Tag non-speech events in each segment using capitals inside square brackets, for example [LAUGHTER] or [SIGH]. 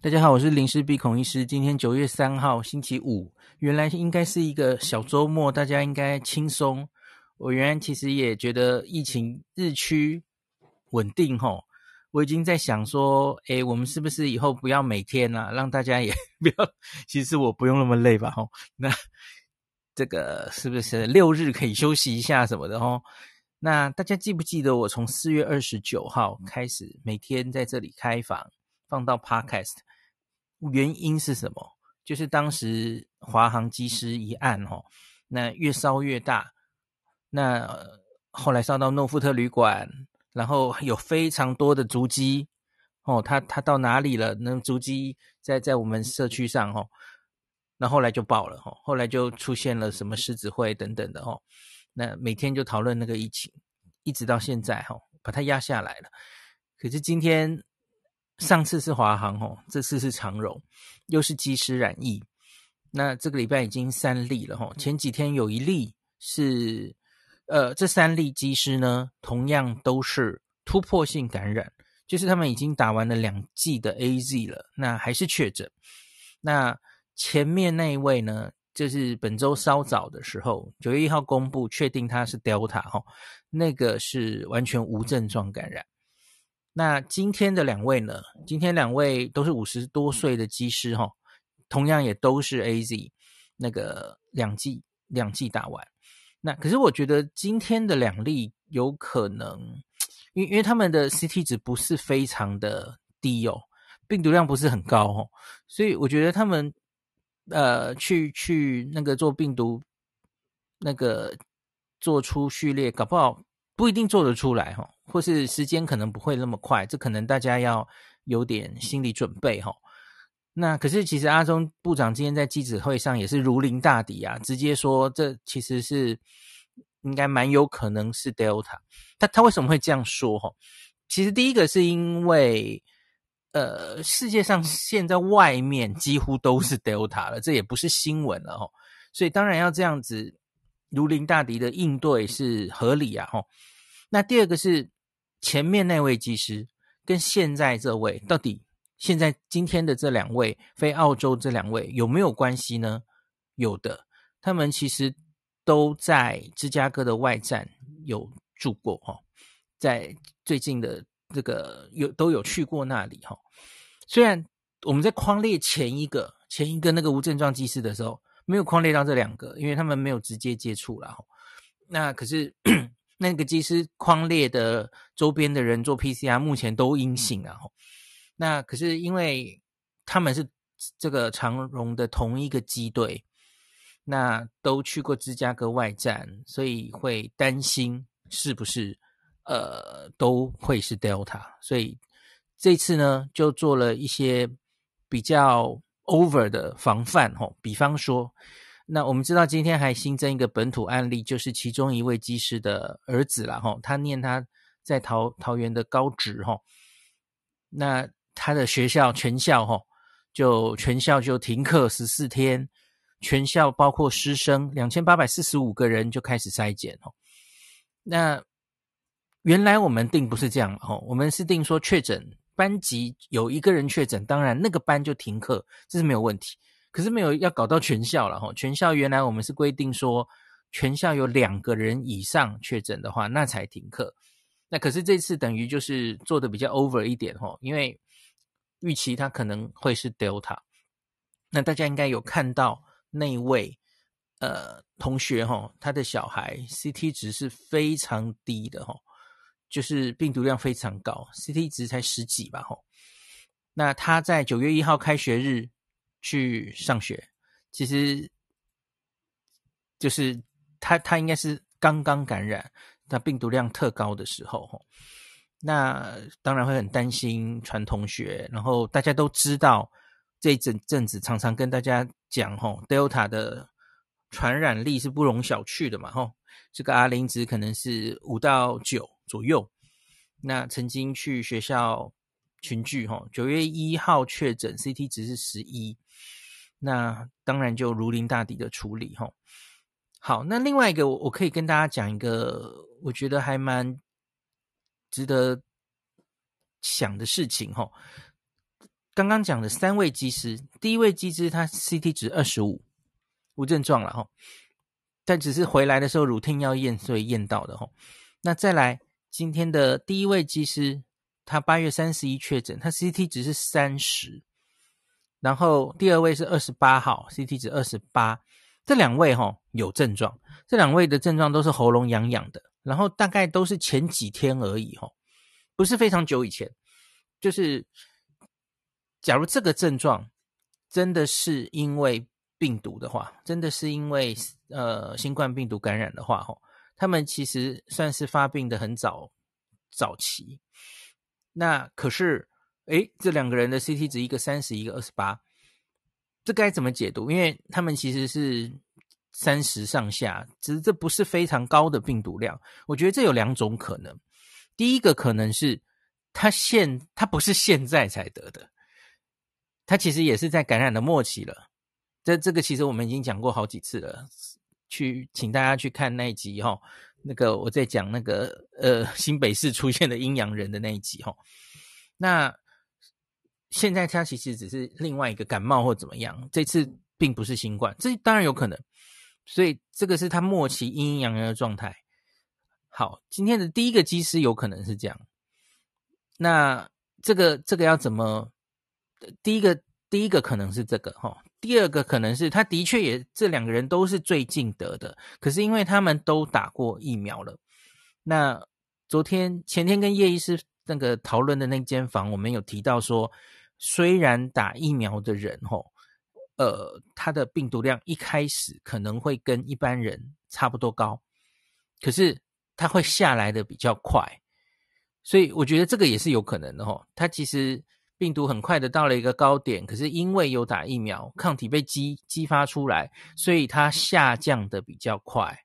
大家好，我是林氏鼻孔医师。今天九月三号，星期五，原来应该是一个小周末，大家应该轻松。我原来其实也觉得疫情日趋稳定吼，我已经在想说，诶，我们是不是以后不要每天啊，让大家也 [LAUGHS] 不要，其实我不用那么累吧吼。那这个是不是六日可以休息一下什么的吼？那大家记不记得我从四月二十九号开始每天在这里开房放到 Podcast？原因是什么？就是当时华航机师一案哦，那越烧越大，那后来烧到诺富特旅馆，然后有非常多的足迹哦，他他到哪里了？那足迹在在我们社区上哦，那后来就爆了哦，后来就出现了什么狮子会等等的哦，那每天就讨论那个疫情，一直到现在哈，把它压下来了。可是今天。上次是华航吼，这次是长荣，又是机师染疫。那这个礼拜已经三例了吼，前几天有一例是，呃，这三例机师呢，同样都是突破性感染，就是他们已经打完了两剂的 AZ 了，那还是确诊。那前面那一位呢，就是本周稍早的时候，九月一号公布确定他是 Delta 吼，那个是完全无症状感染。那今天的两位呢？今天两位都是五十多岁的机师哈，同样也都是 AZ 那个两剂两剂打完。那可是我觉得今天的两例有可能，因因为他们的 CT 值不是非常的低哦，病毒量不是很高哦，所以我觉得他们呃去去那个做病毒那个做出序列，搞不好。不一定做得出来哈，或是时间可能不会那么快，这可能大家要有点心理准备哈。那可是其实阿中部长今天在记者会上也是如临大敌啊，直接说这其实是应该蛮有可能是 Delta。他他为什么会这样说哈？其实第一个是因为呃世界上现在外面几乎都是 Delta 了，这也不是新闻了哈，所以当然要这样子。如临大敌的应对是合理啊，吼。那第二个是前面那位技师跟现在这位到底现在今天的这两位飞澳洲这两位有没有关系呢？有的，他们其实都在芝加哥的外站有住过，哈，在最近的这个有都有去过那里，哈。虽然我们在框列前一个前一个那个无症状技师的时候。没有框列到这两个，因为他们没有直接接触了。那可是那个机师框列的周边的人做 PCR，目前都阴性啊。那可是因为他们是这个长荣的同一个机队，那都去过芝加哥外站，所以会担心是不是呃都会是 Delta。所以这次呢，就做了一些比较。over 的防范吼，比方说，那我们知道今天还新增一个本土案例，就是其中一位机师的儿子啦吼，他念他在桃桃园的高职吼，那他的学校全校哈，就全校就停课十四天，全校包括师生两千八百四十五个人就开始筛检哦，那原来我们定不是这样哦，我们是定说确诊。班级有一个人确诊，当然那个班就停课，这是没有问题。可是没有要搞到全校了哈，全校原来我们是规定说，全校有两个人以上确诊的话，那才停课。那可是这次等于就是做的比较 over 一点哈，因为预期他可能会是 Delta。那大家应该有看到那位呃同学哈，他的小孩 CT 值是非常低的哈。就是病毒量非常高，CT 值才十几吧，吼。那他在九月一号开学日去上学，其实就是他他应该是刚刚感染，那病毒量特高的时候，那当然会很担心传同学，然后大家都知道这一阵阵子常常跟大家讲，吼，Delta 的传染力是不容小觑的嘛，吼。这个 R 零值可能是五到九。左右，那曾经去学校群聚哈，九月一号确诊，CT 值是十一，那当然就如临大敌的处理哈。好，那另外一个我我可以跟大家讲一个我觉得还蛮值得想的事情吼。刚刚讲的三位机师，第一位机师他 CT 值二十五，无症状了哈，但只是回来的时候 routine 要验，所以验到的吼。那再来今天的第一位机师，他八月三十一确诊，他 CT 值是三十，然后第二位是二十八号，CT 值二十八，这两位哈有症状，这两位的症状都是喉咙痒痒的，然后大概都是前几天而已哈，不是非常久以前，就是。假如这个症状真的是因为病毒的话，真的是因为呃新冠病毒感染的话，吼，他们其实算是发病的很早早期。那可是，诶，这两个人的 CT 值一个三十，一个二十八，这该怎么解读？因为他们其实是三十上下，只是这不是非常高的病毒量。我觉得这有两种可能。第一个可能是他现他不是现在才得的。他其实也是在感染的末期了，这这个其实我们已经讲过好几次了，去请大家去看那一集哈，那个我在讲那个呃新北市出现的阴阳人的那一集哈，那现在他其实只是另外一个感冒或怎么样，这次并不是新冠，这当然有可能，所以这个是他末期阴阴阳阳的状态。好，今天的第一个机师有可能是这样，那这个这个要怎么？第一个，第一个可能是这个哈，第二个可能是他的确也这两个人都是最近得的，可是因为他们都打过疫苗了。那昨天、前天跟叶医师那个讨论的那间房，我们有提到说，虽然打疫苗的人吼，呃，他的病毒量一开始可能会跟一般人差不多高，可是他会下来的比较快，所以我觉得这个也是有可能的吼，他其实。病毒很快的到了一个高点，可是因为有打疫苗，抗体被激激发出来，所以它下降的比较快。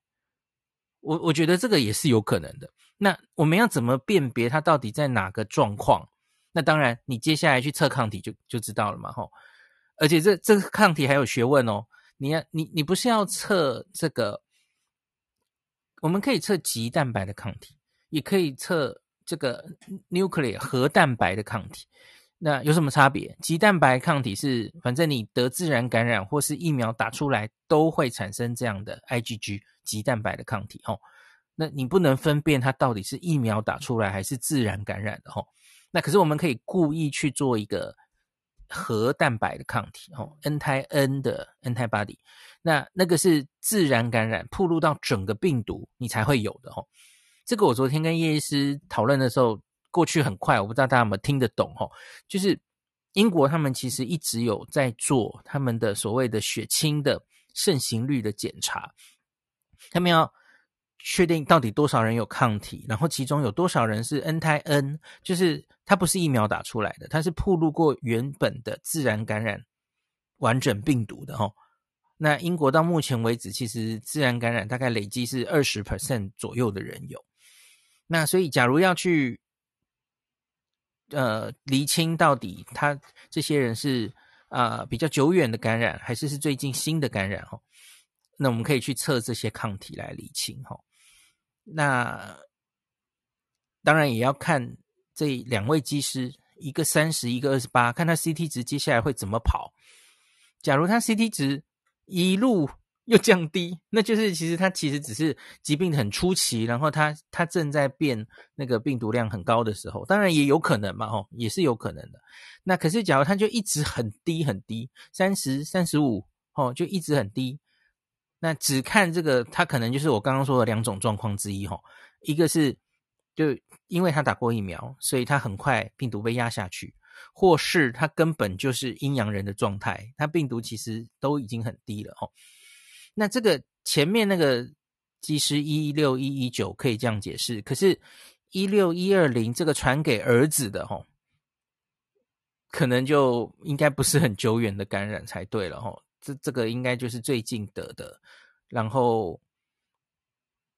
我我觉得这个也是有可能的。那我们要怎么辨别它到底在哪个状况？那当然，你接下来去测抗体就就知道了嘛，吼。而且这这个抗体还有学问哦。你要你你不是要测这个？我们可以测棘蛋白的抗体，也可以测这个 nuclear 核蛋白的抗体。那有什么差别？棘蛋白抗体是，反正你得自然感染或是疫苗打出来都会产生这样的 IgG 棘蛋白的抗体哦。那你不能分辨它到底是疫苗打出来还是自然感染的吼。那可是我们可以故意去做一个核蛋白的抗体哦，N-T-A-N 的 N-T-A-BODY，。那那个是自然感染，铺露到整个病毒你才会有的哦。这个我昨天跟叶医师讨论的时候。过去很快，我不知道大家有没有听得懂哦。就是英国他们其实一直有在做他们的所谓的血清的盛行率的检查，他们要确定到底多少人有抗体，然后其中有多少人是 anti-N，就是它不是疫苗打出来的，它是暴露过原本的自然感染完整病毒的齁。那英国到目前为止，其实自然感染大概累积是二十 percent 左右的人有。那所以假如要去呃，厘清到底他这些人是啊、比较久远的感染，还是是最近新的感染哈？那我们可以去测这些抗体来厘清哈。那当然也要看这两位机师，一个三十，一个二十八，看他 CT 值接下来会怎么跑。假如他 CT 值一路。又降低，那就是其实它其实只是疾病很初期，然后它它正在变那个病毒量很高的时候，当然也有可能嘛，哦，也是有可能的。那可是假如它就一直很低很低，三十三十五，哦，就一直很低，那只看这个，它可能就是我刚刚说的两种状况之一，哈，一个是就因为他打过疫苗，所以他很快病毒被压下去，或是他根本就是阴阳人的状态，他病毒其实都已经很低了，哦。那这个前面那个技师一六一一九可以这样解释，可是，一六一二零这个传给儿子的齁，可能就应该不是很久远的感染才对了齁。这这个应该就是最近得的，然后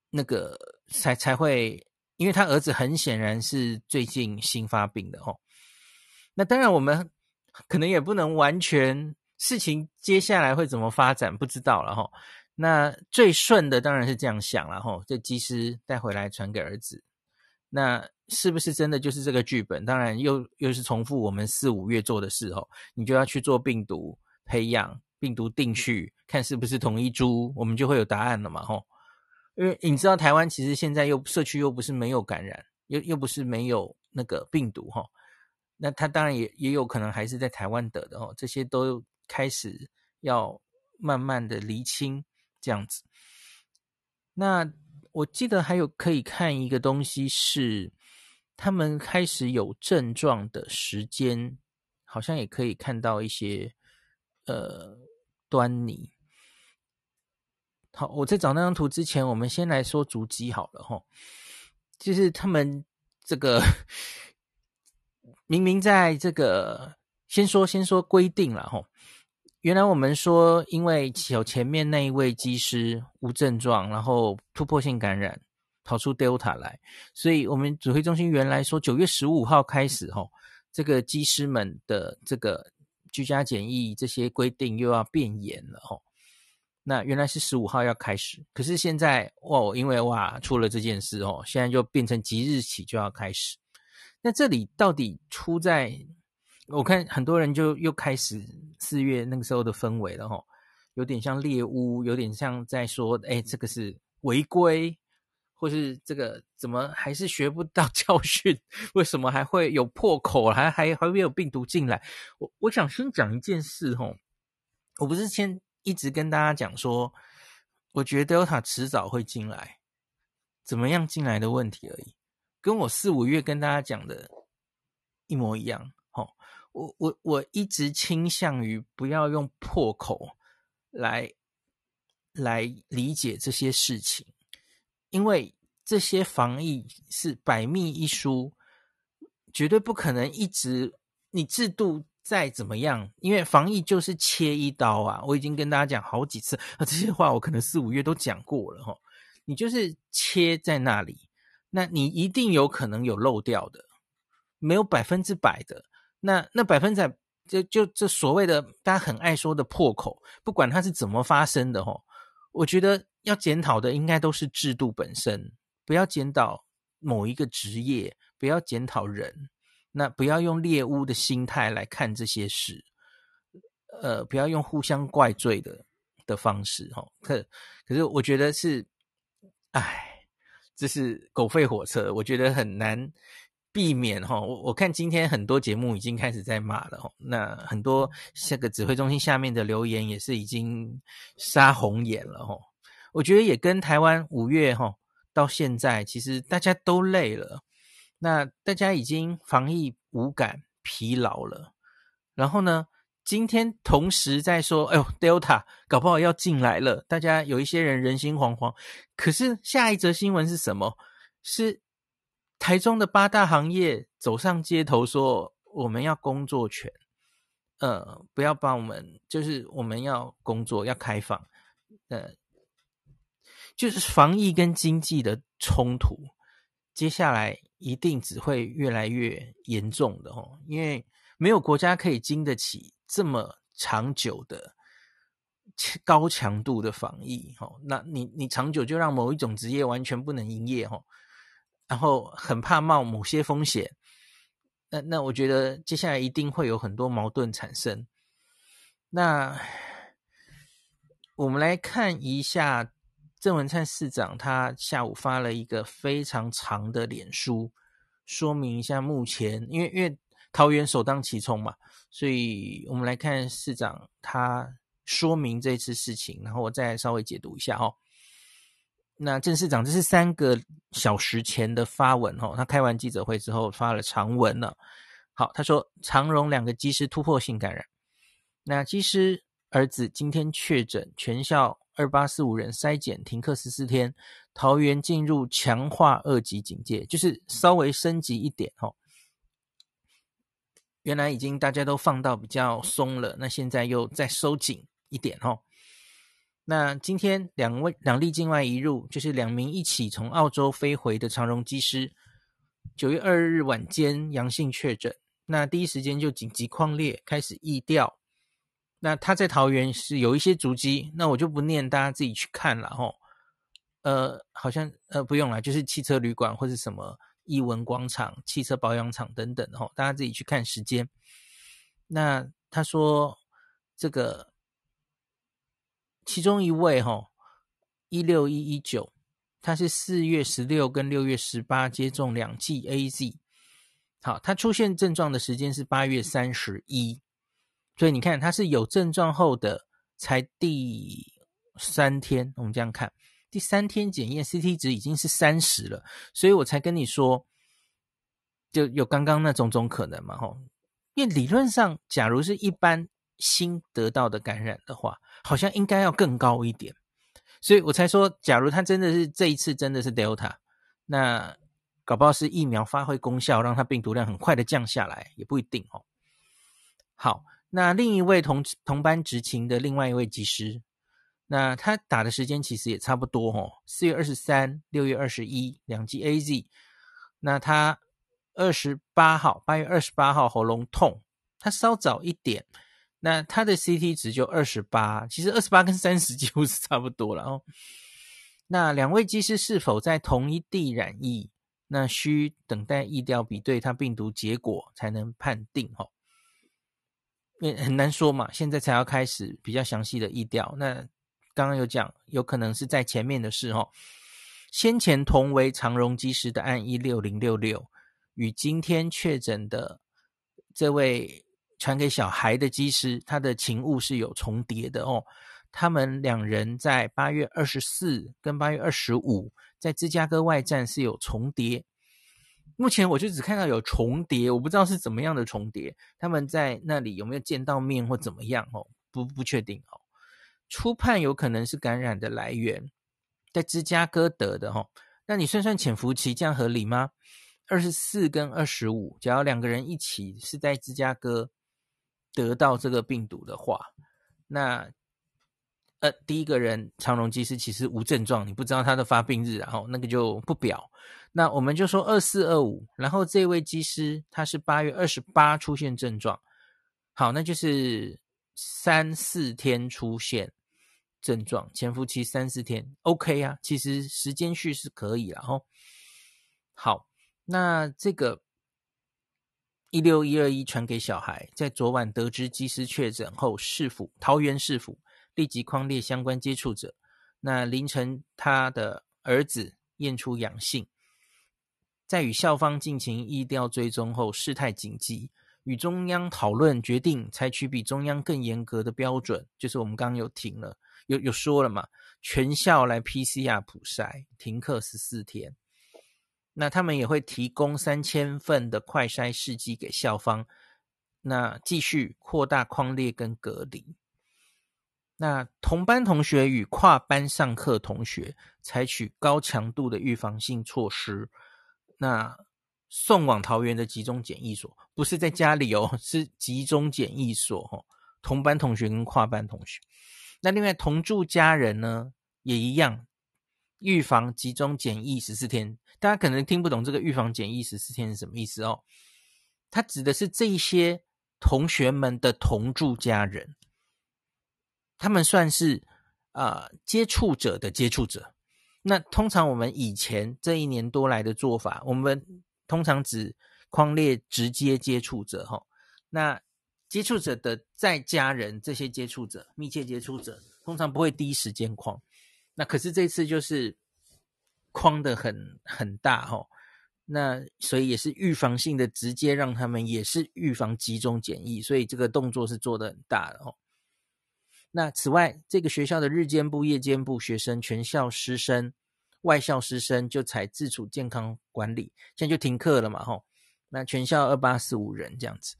那个才才会，因为他儿子很显然是最近新发病的齁。那当然我们可能也不能完全。事情接下来会怎么发展，不知道了哈。那最顺的当然是这样想了哈，这机师带回来传给儿子。那是不是真的就是这个剧本？当然又又是重复我们四五月做的事哦，你就要去做病毒培养、病毒定序，看是不是同一株，我们就会有答案了嘛吼。因为你知道台湾其实现在又社区又不是没有感染，又又不是没有那个病毒吼，那他当然也也有可能还是在台湾得的哦，这些都开始要慢慢的厘清这样子。那我记得还有可以看一个东西是。他们开始有症状的时间，好像也可以看到一些呃端倪。好，我在找那张图之前，我们先来说足迹好了齁。就是他们这个明明在这个先说先说规定了齁。原来我们说，因为有前面那一位机师无症状，然后突破性感染。跑出 Delta 来，所以我们指挥中心原来说九月十五号开始，吼，这个机师们的这个居家检疫这些规定又要变严了，吼。那原来是十五号要开始，可是现在哇，因为哇出了这件事哦，现在就变成即日起就要开始。那这里到底出在？我看很多人就又开始四月那个时候的氛围了，吼，有点像猎巫，有点像在说，哎，这个是违规。或是这个怎么还是学不到 [LAUGHS] 教训？为什么还会有破口？还还还会有病毒进来？我我想先讲一件事吼，我不是先一直跟大家讲说，我觉得 Delta 迟早会进来，怎么样进来的问题而已，跟我四五月跟大家讲的一模一样。吼，我我我一直倾向于不要用破口来来理解这些事情。因为这些防疫是百密一疏，绝对不可能一直你制度再怎么样，因为防疫就是切一刀啊！我已经跟大家讲好几次啊，[LAUGHS] 这些话我可能四五月都讲过了哈。你就是切在那里，那你一定有可能有漏掉的，没有百分之百的。那那百分之百就就这所谓的大家很爱说的破口，不管它是怎么发生的哈，我觉得。要检讨的应该都是制度本身，不要检讨某一个职业，不要检讨人，那不要用猎巫的心态来看这些事，呃，不要用互相怪罪的的方式，哈。可可是我觉得是，哎，这是狗吠火车，我觉得很难避免，哈。我我看今天很多节目已经开始在骂了，哈。那很多这个指挥中心下面的留言也是已经杀红眼了，哈。我觉得也跟台湾五月哈到现在，其实大家都累了，那大家已经防疫无感、疲劳了。然后呢，今天同时在说，哎呦，Delta 搞不好要进来了，大家有一些人人心惶惶。可是下一则新闻是什么？是台中的八大行业走上街头说，我们要工作权，呃，不要帮我们，就是我们要工作，要开放，呃。就是防疫跟经济的冲突，接下来一定只会越来越严重的哦，因为没有国家可以经得起这么长久的高强度的防疫哦。那你你长久就让某一种职业完全不能营业哦，然后很怕冒某些风险，那那我觉得接下来一定会有很多矛盾产生。那我们来看一下。郑文灿市长他下午发了一个非常长的脸书，说明一下目前，因为因为桃园首当其冲嘛，所以我们来看市长他说明这次事情，然后我再稍微解读一下哦。那郑市长这是三个小时前的发文哦，他开完记者会之后发了长文了。好，他说长荣两个机师突破性感染，那机师儿子今天确诊，全校。二八四五人筛检停课十四天，桃园进入强化二级警戒，就是稍微升级一点哦。原来已经大家都放到比较松了，那现在又再收紧一点哦。那今天两位两例境外移入，就是两名一起从澳洲飞回的长荣机师，九月二日晚间阳性确诊，那第一时间就紧急匡列，开始疫调。那他在桃园是有一些足迹，那我就不念，大家自己去看了吼。呃，好像呃不用了，就是汽车旅馆或者什么艺文广场、汽车保养厂等等，吼，大家自己去看时间。那他说这个其中一位，吼，一六一一九，他是四月十六跟六月十八接种两剂 AZ，好，他出现症状的时间是八月三十一，所以你看他是有症状后的才第三天，我们这样看。第三天检验 CT 值已经是三十了，所以我才跟你说，就有刚刚那种种可能嘛，吼。因为理论上，假如是一般新得到的感染的话，好像应该要更高一点，所以我才说，假如他真的是这一次真的是 Delta，那搞不好是疫苗发挥功效，让他病毒量很快的降下来，也不一定哦。好，那另一位同同班执勤的另外一位技师。那他打的时间其实也差不多哦，四月二十三、六月二十一两剂 AZ。那他二十八号，八月二十八号喉咙痛，他稍早一点。那他的 CT 值就二十八，其实二十八跟三十 [LAUGHS] 几乎是差不多了哦。那两位机师是否在同一地染疫？那需等待疫调比对他病毒结果才能判定哦。也很难说嘛，现在才要开始比较详细的疫调。那刚刚有讲，有可能是在前面的事哦。先前同为长荣机师的案一六零六六，与今天确诊的这位传给小孩的机师，他的勤务是有重叠的哦。他们两人在八月二十四跟八月二十五在芝加哥外站是有重叠。目前我就只看到有重叠，我不知道是怎么样的重叠。他们在那里有没有见到面或怎么样哦？不不确定哦。初判有可能是感染的来源，在芝加哥得的哦，那你算算潜伏期，这样合理吗？二十四跟二十五，假如两个人一起是在芝加哥得到这个病毒的话，那呃，第一个人长荣机师其实无症状，你不知道他的发病日，然后那个就不表。那我们就说二四二五，然后这位机师他是八月二十八出现症状，好，那就是三四天出现。症状潜伏期三四天，OK 啊，其实时间序是可以了哦。好，那这个一六一二一传给小孩，在昨晚得知机师确诊后，市府桃园市府立即框列相关接触者。那凌晨他的儿子验出阳性，在与校方进行疫调追踪后，事态紧急，与中央讨论决定采取比中央更严格的标准，就是我们刚刚有停了。有有说了嘛？全校来 PCR 普筛，停课十四天。那他们也会提供三千份的快筛试剂给校方。那继续扩大框列跟隔离。那同班同学与跨班上课同学采取高强度的预防性措施。那送往桃园的集中检疫所，不是在家里哦，[LAUGHS] 是集中检疫所哦。同班同学跟跨班同学。那另外同住家人呢，也一样，预防集中检疫十四天。大家可能听不懂这个预防检疫十四天是什么意思哦？它指的是这一些同学们的同住家人，他们算是啊、呃、接触者的接触者。那通常我们以前这一年多来的做法，我们通常只框列直接接触者哈、哦。那接触者的在家人，这些接触者、密切接触者，通常不会第一时间框。那可是这次就是框得很很大齁。那所以也是预防性的，直接让他们也是预防集中检疫，所以这个动作是做得很大的哦。那此外，这个学校的日间部、夜间部学生、全校师生、外校师生就采自主健康管理，现在就停课了嘛吼。那全校二八四五人这样子。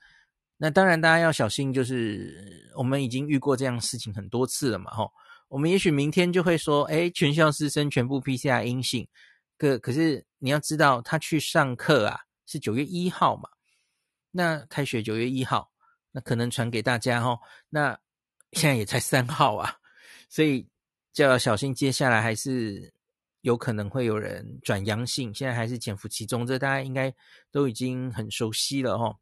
那当然，大家要小心，就是我们已经遇过这样事情很多次了嘛，吼。我们也许明天就会说，哎，全校师生全部 PCR 阴性。可可是你要知道，他去上课啊，是九月一号嘛。那开学九月一号，那可能传给大家吼。那现在也才三号啊，所以就要小心，接下来还是有可能会有人转阳性。现在还是潜伏其中，这大家应该都已经很熟悉了，吼。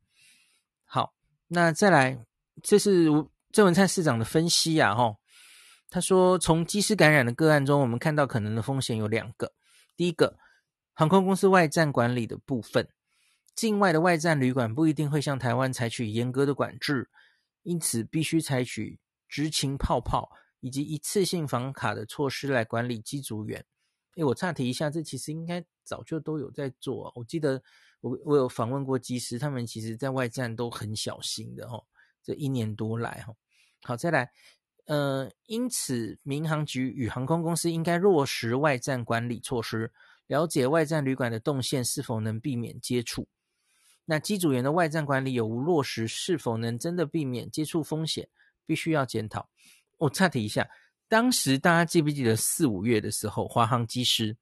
好。那再来，这是郑文灿市长的分析啊，吼，他说从机师感染的个案中，我们看到可能的风险有两个。第一个，航空公司外站管理的部分，境外的外站旅馆不一定会向台湾采取严格的管制，因此必须采取执勤泡泡以及一次性房卡的措施来管理机组员。诶，我岔题一下，这其实应该早就都有在做。我记得我我有访问过机师，他们其实在外站都很小心的哦。这一年多来哈，好，再来。呃，因此，民航局与航空公司应该落实外站管理措施，了解外站旅馆的动线是否能避免接触。那机组员的外站管理有无落实，是否能真的避免接触风险，必须要检讨。我岔题一下，当时大家记不记得四五月的时候，华航机师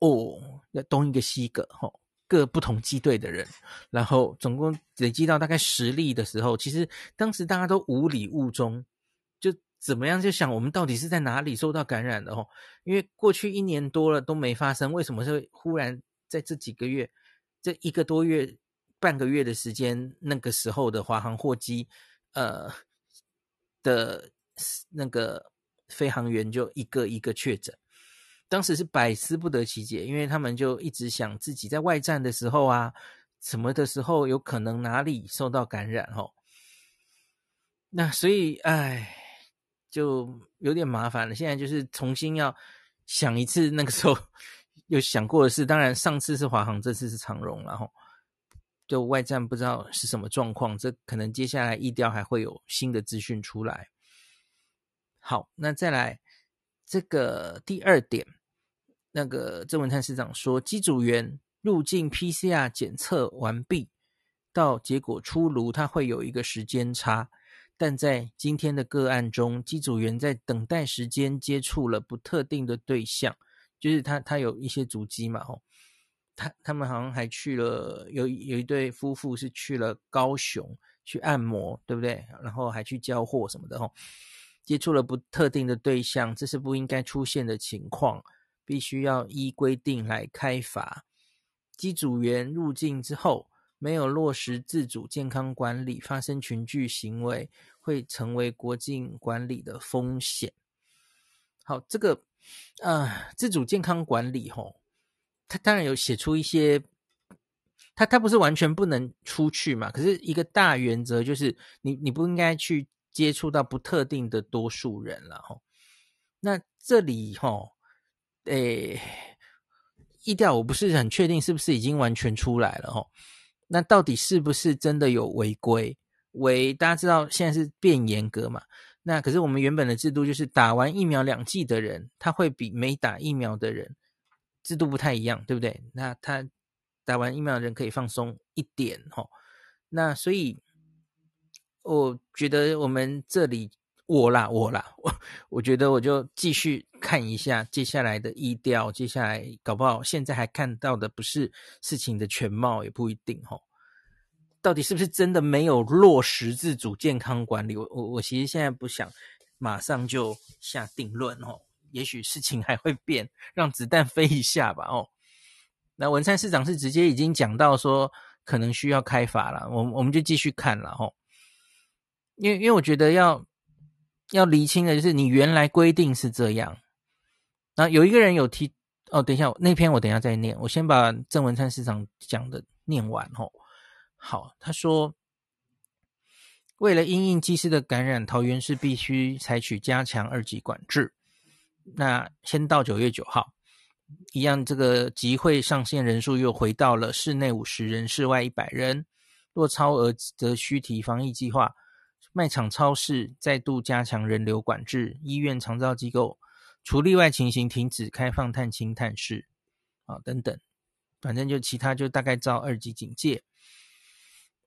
哦，要东一个西一个，吼、各不同机队的人，然后总共累积到大概十例的时候，其实当时大家都无礼误中。就怎么样？就想我们到底是在哪里受到感染的哦？因为过去一年多了都没发生，为什么会忽然在这几个月、这一个多月、半个月的时间，那个时候的华航货机，呃的那个飞行员就一个一个确诊，当时是百思不得其解，因为他们就一直想自己在外站的时候啊，什么的时候有可能哪里受到感染哦？那所以，哎。就有点麻烦了，现在就是重新要想一次那个时候 [LAUGHS] 有想过的事。当然，上次是华航，这次是长荣，然后就外站不知道是什么状况，这可能接下来疫调还会有新的资讯出来。好，那再来这个第二点，那个郑文灿市长说，机组员入境 PCR 检测完毕到结果出炉，它会有一个时间差。但在今天的个案中，机组员在等待时间接触了不特定的对象，就是他他有一些足迹嘛，吼，他他们好像还去了，有有一对夫妇是去了高雄去按摩，对不对？然后还去交货什么的，吼，接触了不特定的对象，这是不应该出现的情况，必须要依规定来开罚。机组员入境之后，没有落实自主健康管理，发生群聚行为，会成为国境管理的风险。好，这个呃，自主健康管理吼，他当然有写出一些，他他不是完全不能出去嘛，可是一个大原则就是你你不应该去接触到不特定的多数人了吼。那这里吼，诶，疫调我不是很确定是不是已经完全出来了吼。那到底是不是真的有违规？违，大家知道现在是变严格嘛？那可是我们原本的制度就是打完疫苗两剂的人，他会比没打疫苗的人制度不太一样，对不对？那他打完疫苗的人可以放松一点齁。那所以我觉得我们这里。我啦，我啦，我我觉得我就继续看一下接下来的疫调，接下来搞不好现在还看到的不是事情的全貌，也不一定齁。到底是不是真的没有落实自主健康管理？我我我其实现在不想马上就下定论哦，也许事情还会变，让子弹飞一下吧哦。那文灿市长是直接已经讲到说可能需要开罚了，我我们就继续看了齁，因为因为我觉得要。要厘清的就是，你原来规定是这样。那有一个人有提哦，等一下那篇我等一下再念，我先把郑文灿市长讲的念完吼。好，他说，为了因应机师的感染，桃园市必须采取加强二级管制。那先到九月九号，一样这个集会上限人数又回到了室内五十人，室外一百人。若超额则需提防疫计划。卖场、超市再度加强人流管制，医院、长照机构除例外情形停止开放探亲探视，啊，等等，反正就其他就大概照二级警戒。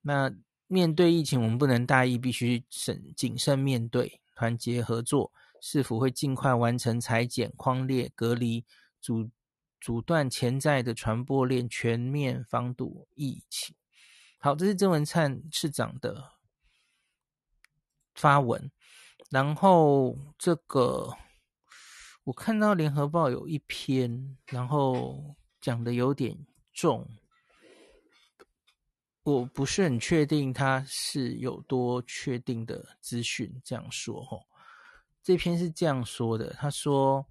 那面对疫情，我们不能大意，必须审谨慎面对，团结合作。是否会尽快完成裁剪、框列、隔离，阻阻断潜在的传播链，全面防堵疫情。好，这是郑文灿市长的。发文，然后这个我看到联合报有一篇，然后讲的有点重，我不是很确定他是有多确定的资讯这样说哦。这篇是这样说的，他说：“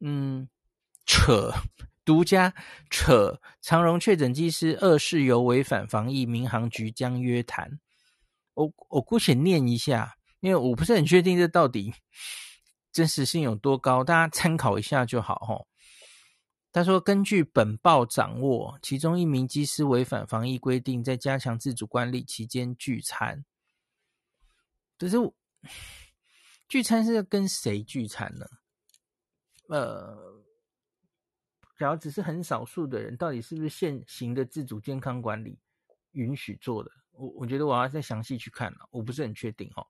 嗯，扯，独家扯长荣确诊机师二事由违反防疫，民航局将约谈。我我姑且念一下，因为我不是很确定这到底真实性有多高，大家参考一下就好吼。他说，根据本报掌握，其中一名机师违反防疫规定，在加强自主管理期间聚餐。可是我聚餐是跟谁聚餐呢？呃。假如只是很少数的人，到底是不是现行的自主健康管理允许做的？我我觉得我要再详细去看了，我不是很确定哈。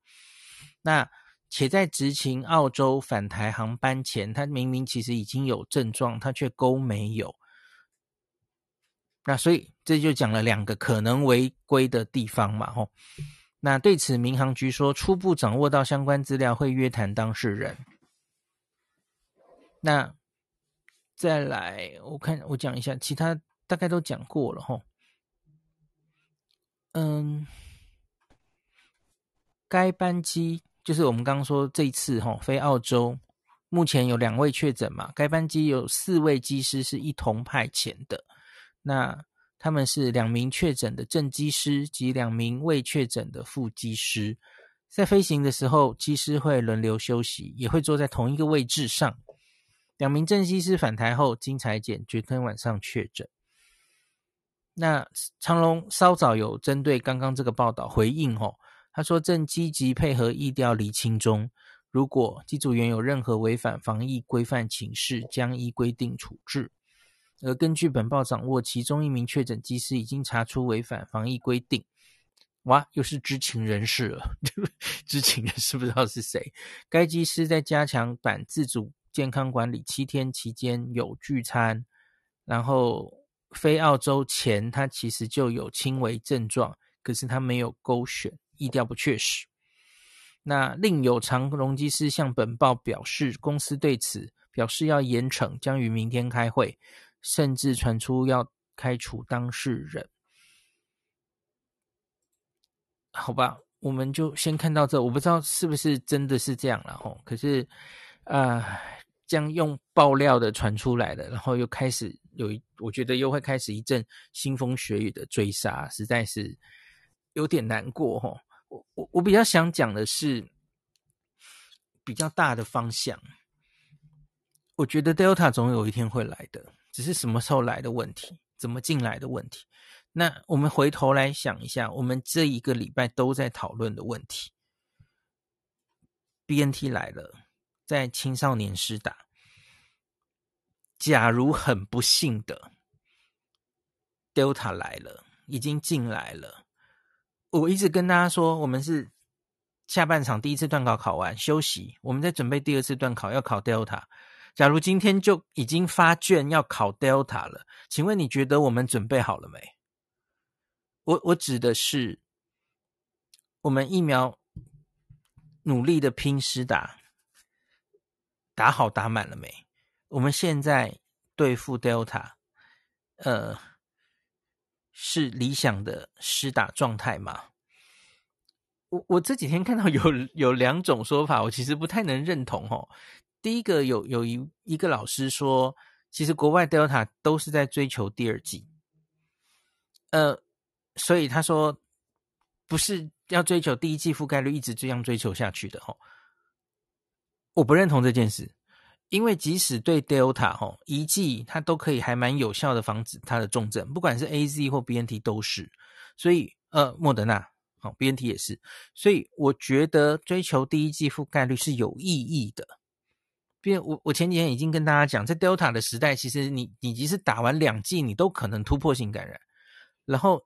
那且在执勤澳洲返台航班前，他明明其实已经有症状，他却勾没有。那所以这就讲了两个可能违规的地方嘛，吼。那对此，民航局说初步掌握到相关资料，会约谈当事人。那。再来，我看我讲一下，其他大概都讲过了哈。嗯，该班机就是我们刚刚说这一次哈飞澳洲，目前有两位确诊嘛。该班机有四位机师是一同派遣的，那他们是两名确诊的正机师及两名未确诊的副机师，在飞行的时候，机师会轮流休息，也会坐在同一个位置上。两名正机师返台后经裁检，昨天晚上确诊。那长荣稍早有针对刚刚这个报道回应吼，他说正积极配合疫调厘清中，如果机组员有任何违反防疫规范请示，将依规定处置。而根据本报掌握，其中一名确诊机师已经查出违反防疫规定。哇，又是知情人士了，[LAUGHS] 知情人士不知道是谁。该机师在加强版自主。健康管理七天期间有聚餐，然后飞澳洲前他其实就有轻微症状，可是他没有勾选，疫调不确实。那另有长荣机师向本报表示，公司对此表示要严惩，将于明天开会，甚至传出要开除当事人。好吧，我们就先看到这，我不知道是不是真的是这样了吼，可是啊。呃将用爆料的传出来的，然后又开始有一，我觉得又会开始一阵腥风血雨的追杀，实在是有点难过哈。我我我比较想讲的是比较大的方向，我觉得 Delta 总有一天会来的，只是什么时候来的问题，怎么进来的问题。那我们回头来想一下，我们这一个礼拜都在讨论的问题，BNT 来了。在青少年施打，假如很不幸的 Delta 来了，已经进来了。我一直跟大家说，我们是下半场第一次段考考完休息，我们在准备第二次段考，要考 Delta。假如今天就已经发卷要考 Delta 了，请问你觉得我们准备好了没？我我指的是我们疫苗努力的拼施打。打好打满了没？我们现在对付 Delta，呃，是理想的施打状态吗？我我这几天看到有有两种说法，我其实不太能认同哦。第一个有有一一个老师说，其实国外 Delta 都是在追求第二季，呃，所以他说不是要追求第一季覆盖率一直这样追求下去的哦。我不认同这件事，因为即使对 Delta 哈一剂，它都可以还蛮有效的防止它的重症，不管是 AZ 或 BNT 都是。所以呃，莫德纳好，BNT 也是。所以我觉得追求第一季覆盖率是有意义的。因为我我前几天已经跟大家讲，在 Delta 的时代，其实你你即使打完两剂，你都可能突破性感染。然后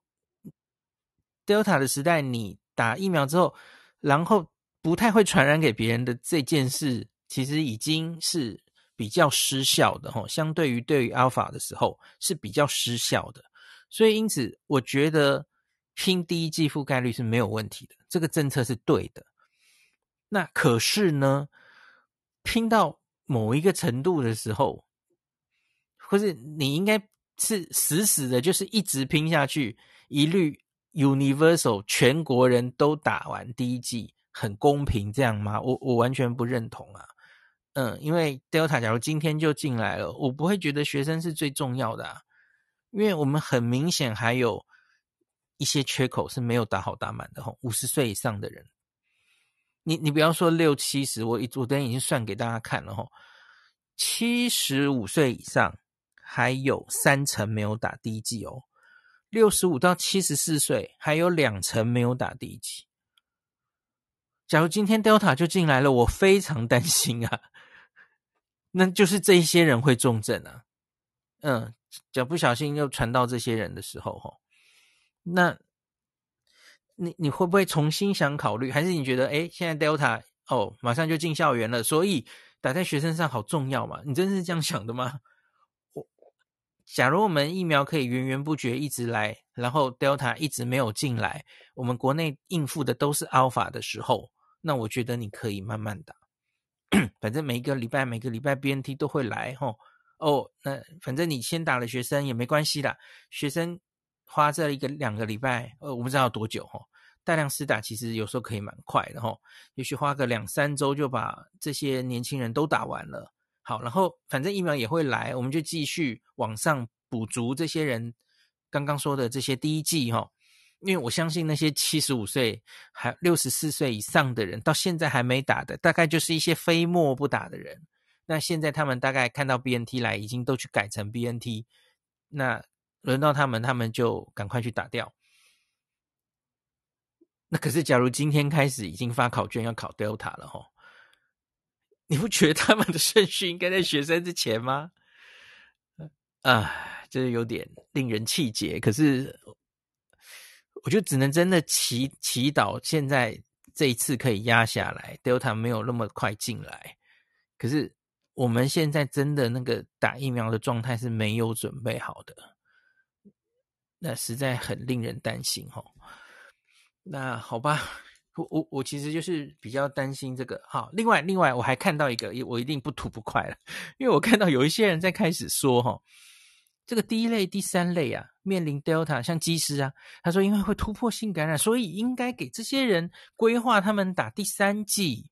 Delta 的时代，你打疫苗之后，然后。不太会传染给别人的这件事，其实已经是比较失效的哈。相对于对于 Alpha 的时候是比较失效的，所以因此我觉得拼第一剂覆盖率是没有问题的，这个政策是对的。那可是呢，拼到某一个程度的时候，或是你应该是死死的，就是一直拼下去，一律 Universal 全国人都打完第一季。很公平这样吗？我我完全不认同啊！嗯，因为 Delta 假如今天就进来了，我不会觉得学生是最重要的啊，因为我们很明显还有一些缺口是没有打好打满的吼，五十岁以上的人，你你不要说六七十，我一昨天已经算给大家看了吼，七十五岁以上还有三成没有打第一剂哦，六十五到七十四岁还有两成没有打第一剂。假如今天 Delta 就进来了，我非常担心啊。那就是这一些人会重症啊，嗯，只要不小心又传到这些人的时候，吼，那你你会不会重新想考虑？还是你觉得，哎，现在 Delta 哦，马上就进校园了，所以打在学生上好重要嘛？你真是这样想的吗？[LAUGHS] 我，假如我们疫苗可以源源不绝一直来，然后 Delta 一直没有进来，我们国内应付的都是 Alpha 的时候，那我觉得你可以慢慢打。[COUGHS] 反正每个礼拜每个礼拜 BNT 都会来吼哦，那反正你先打了学生也没关系啦，学生花这一个两个礼拜，呃，我不知道多久吼，大量施打其实有时候可以蛮快的吼，也许花个两三周就把这些年轻人都打完了。好，然后反正疫苗也会来，我们就继续往上补足这些人刚刚说的这些第一剂吼。因为我相信那些七十五岁还六十四岁以上的人，到现在还没打的，大概就是一些非墨不打的人。那现在他们大概看到 BNT 来，已经都去改成 BNT。那轮到他们，他们就赶快去打掉。那可是，假如今天开始已经发考卷要考 Delta 了吼，你不觉得他们的顺序应该在学生之前吗？啊，这有点令人气结。可是。我就只能真的祈祈祷，现在这一次可以压下来，Delta 没有那么快进来。可是我们现在真的那个打疫苗的状态是没有准备好的，那实在很令人担心哦。那好吧，我我我其实就是比较担心这个。好，另外另外我还看到一个，我一定不吐不快了，因为我看到有一些人在开始说齁。这个第一类、第三类啊，面临 Delta，像机师啊，他说因为会突破性感染，所以应该给这些人规划他们打第三剂。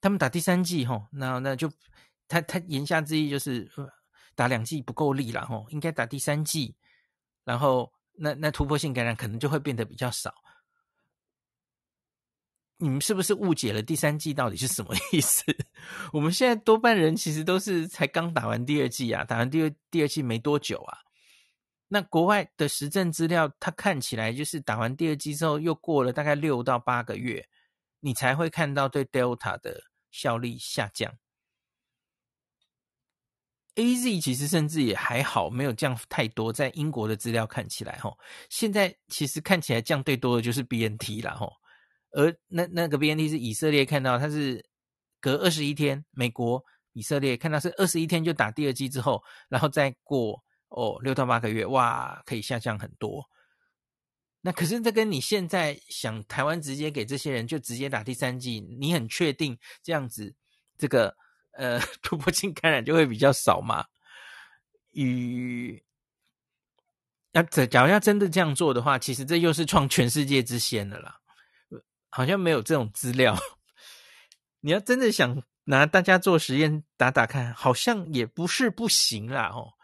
他们打第三剂，吼，那那就他他言下之意就是打两剂不够力了，吼，应该打第三剂，然后那那突破性感染可能就会变得比较少。你们是不是误解了第三季到底是什么意思？[LAUGHS] 我们现在多半人其实都是才刚打完第二季啊，打完第二第二季没多久啊。那国外的实证资料，它看起来就是打完第二季之后，又过了大概六到八个月，你才会看到对 Delta 的效力下降。AZ 其实甚至也还好，没有降太多。在英国的资料看起来，吼，现在其实看起来降最多的就是 BNT 啦，吼。而那那个 BNT 是以色列看到，它是隔二十一天，美国、以色列看到是二十一天就打第二剂之后，然后再过哦六到八个月，哇，可以下降很多。那可是这跟你现在想台湾直接给这些人就直接打第三剂，你很确定这样子这个呃突破性感染就会比较少嘛？与那这假如要真的这样做的话，其实这又是创全世界之先的啦。好像没有这种资料，[LAUGHS] 你要真的想拿大家做实验打打看，好像也不是不行啦哦。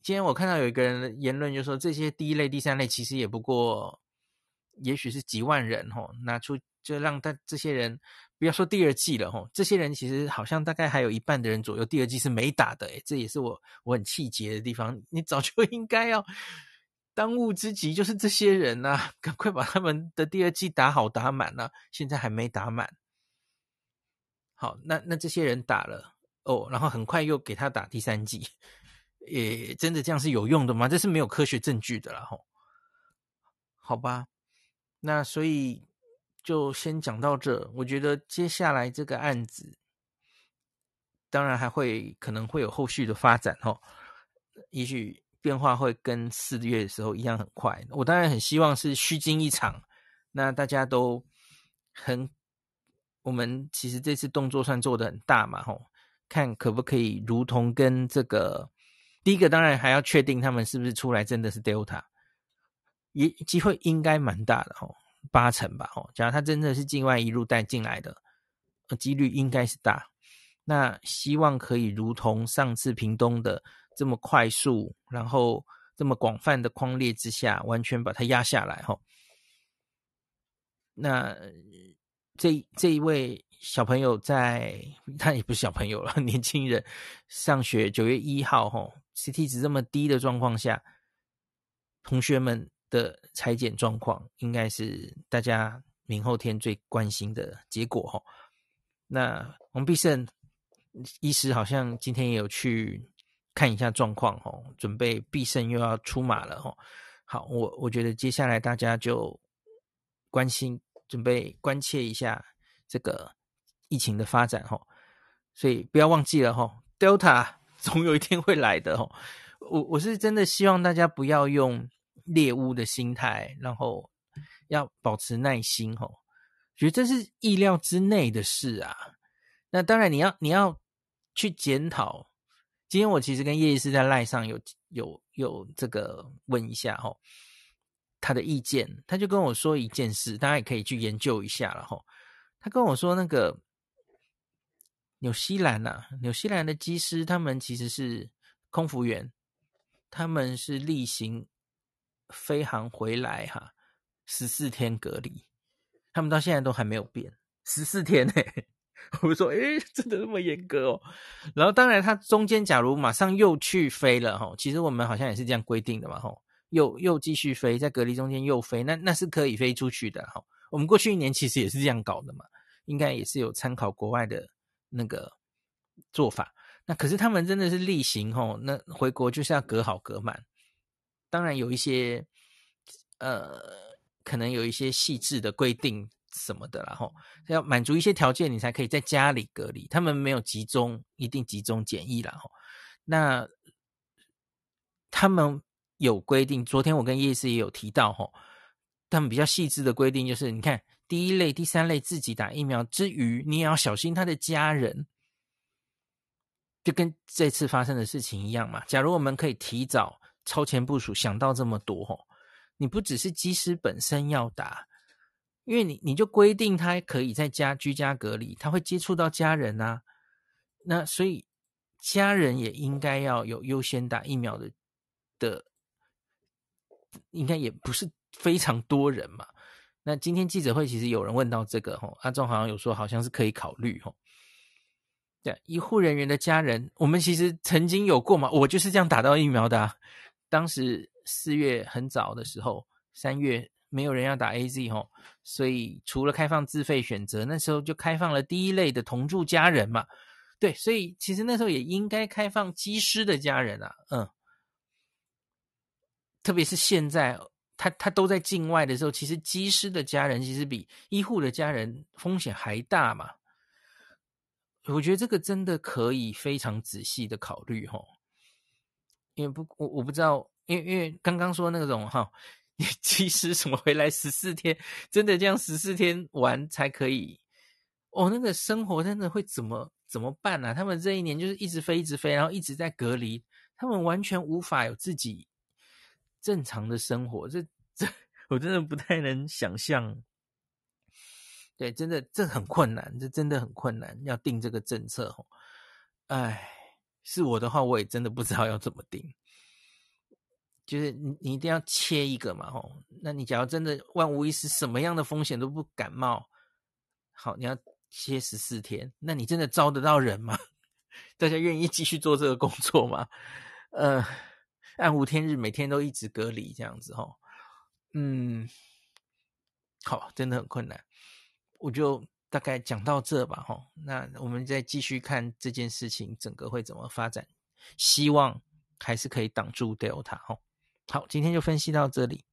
今天我看到有一个人言论，就说这些第一类、第三类其实也不过，也许是几万人哦，拿出就让他这些人不要说第二季了哦，这些人其实好像大概还有一半的人左右第二季是没打的诶，这也是我我很气结的地方。你早就 [LAUGHS] 应该要。当务之急就是这些人呐、啊，[LAUGHS] 赶快把他们的第二季打好打满了、啊，现在还没打满。好，那那这些人打了哦，然后很快又给他打第三季，也，真的这样是有用的吗？这是没有科学证据的啦，吼。好吧，那所以就先讲到这。我觉得接下来这个案子，当然还会可能会有后续的发展，哦，也许。变化会跟四月的时候一样很快，我当然很希望是虚惊一场。那大家都很，我们其实这次动作算做的很大嘛，吼，看可不可以如同跟这个第一个，当然还要确定他们是不是出来真的是 Delta，也机会应该蛮大的吼，八成吧，吼，假如他真的是境外一路带进来的，几率应该是大。那希望可以如同上次屏东的这么快速，然后这么广泛的框列之下，完全把它压下来哈。那这这一位小朋友在，他也不是小朋友了，[LAUGHS] 年轻人上学九月一号哈，CT 值这么低的状况下，同学们的裁剪状况应该是大家明后天最关心的结果哈。那王必胜医师好像今天也有去看一下状况哈，准备必胜又要出马了哈。好，我我觉得接下来大家就关心，准备关切一下这个疫情的发展哈。所以不要忘记了哈，Delta 总有一天会来的哦。我我是真的希望大家不要用猎物的心态，然后要保持耐心哈。觉得这是意料之内的事啊。那当然你要你要去检讨。今天我其实跟叶医师在赖上有有有这个问一下哈，他的意见，他就跟我说一件事，大家也可以去研究一下了哈。他跟我说那个纽西兰呐、啊，纽西兰的机师他们其实是空服员。他们是例行飞航回来哈，十四天隔离，他们到现在都还没有变，十四天呢。[LAUGHS] 我说，诶，真的那么严格哦？然后当然，他中间假如马上又去飞了哈，其实我们好像也是这样规定的嘛哈，又又继续飞，在隔离中间又飞，那那是可以飞出去的哈。我们过去一年其实也是这样搞的嘛，应该也是有参考国外的那个做法。那可是他们真的是例行吼，那回国就是要隔好隔满。当然有一些呃，可能有一些细致的规定什么的啦吼，要满足一些条件，你才可以在家里隔离。他们没有集中，一定集中检疫啦吼。那他们有规定，昨天我跟叶师也有提到吼，他们比较细致的规定就是，你看第一类、第三类自己打疫苗之余，你也要小心他的家人。就跟这次发生的事情一样嘛。假如我们可以提早超前部署，想到这么多吼，你不只是机师本身要打，因为你你就规定他可以在家居家隔离，他会接触到家人啊。那所以家人也应该要有优先打疫苗的的，应该也不是非常多人嘛。那今天记者会其实有人问到这个吼，阿中好像有说好像是可以考虑吼。对，医护人员的家人，我们其实曾经有过嘛，我就是这样打到疫苗的啊。当时四月很早的时候，三月没有人要打 AZ 吼，所以除了开放自费选择，那时候就开放了第一类的同住家人嘛。对，所以其实那时候也应该开放机师的家人啊，嗯。特别是现在，他他都在境外的时候，其实机师的家人其实比医护的家人风险还大嘛。我觉得这个真的可以非常仔细的考虑齁，因为不我我不知道，因为因为刚刚说那种哈，你其实什么回来十四天，真的这样十四天玩才可以哦，那个生活真的会怎么怎么办呢？他们这一年就是一直飞一直飞，然后一直在隔离，他们完全无法有自己正常的生活，这这我真的不太能想象。对，真的这很困难，这真的很困难，要定这个政策哦。哎，是我的话，我也真的不知道要怎么定。就是你，你一定要切一个嘛，吼。那你假如真的万无一失，什么样的风险都不感冒，好，你要切十四天，那你真的招得到人吗？[LAUGHS] 大家愿意继续做这个工作吗？呃，暗无天日，每天都一直隔离这样子，吼。嗯，好，真的很困难。我就大概讲到这吧，哈，那我们再继续看这件事情整个会怎么发展，希望还是可以挡住 Delta，哈。好，今天就分析到这里。